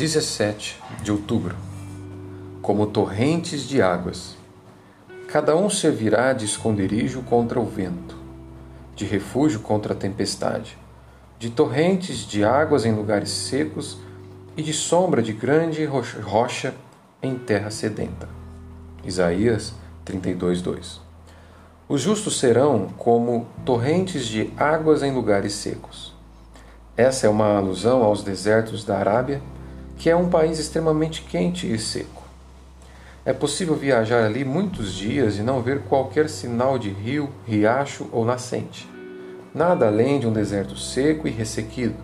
17 de outubro. Como torrentes de águas, cada um servirá de esconderijo contra o vento, de refúgio contra a tempestade, de torrentes de águas em lugares secos e de sombra de grande rocha em terra sedenta. Isaías 32:2. Os justos serão como torrentes de águas em lugares secos. Essa é uma alusão aos desertos da Arábia que é um país extremamente quente e seco. É possível viajar ali muitos dias e não ver qualquer sinal de rio, riacho ou nascente. Nada além de um deserto seco e ressequido,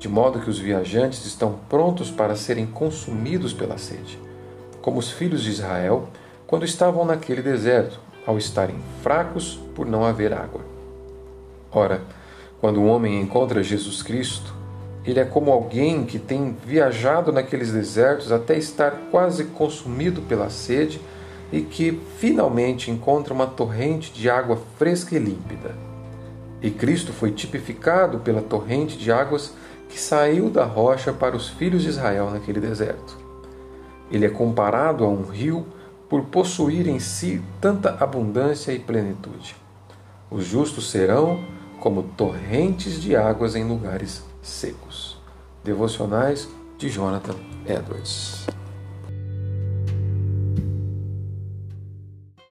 de modo que os viajantes estão prontos para serem consumidos pela sede, como os filhos de Israel quando estavam naquele deserto, ao estarem fracos por não haver água. Ora, quando um homem encontra Jesus Cristo, ele é como alguém que tem viajado naqueles desertos até estar quase consumido pela sede e que finalmente encontra uma torrente de água fresca e límpida. E Cristo foi tipificado pela torrente de águas que saiu da rocha para os filhos de Israel naquele deserto. Ele é comparado a um rio por possuir em si tanta abundância e plenitude. Os justos serão como torrentes de águas em lugares secos. Devocionais de Jonathan Edwards.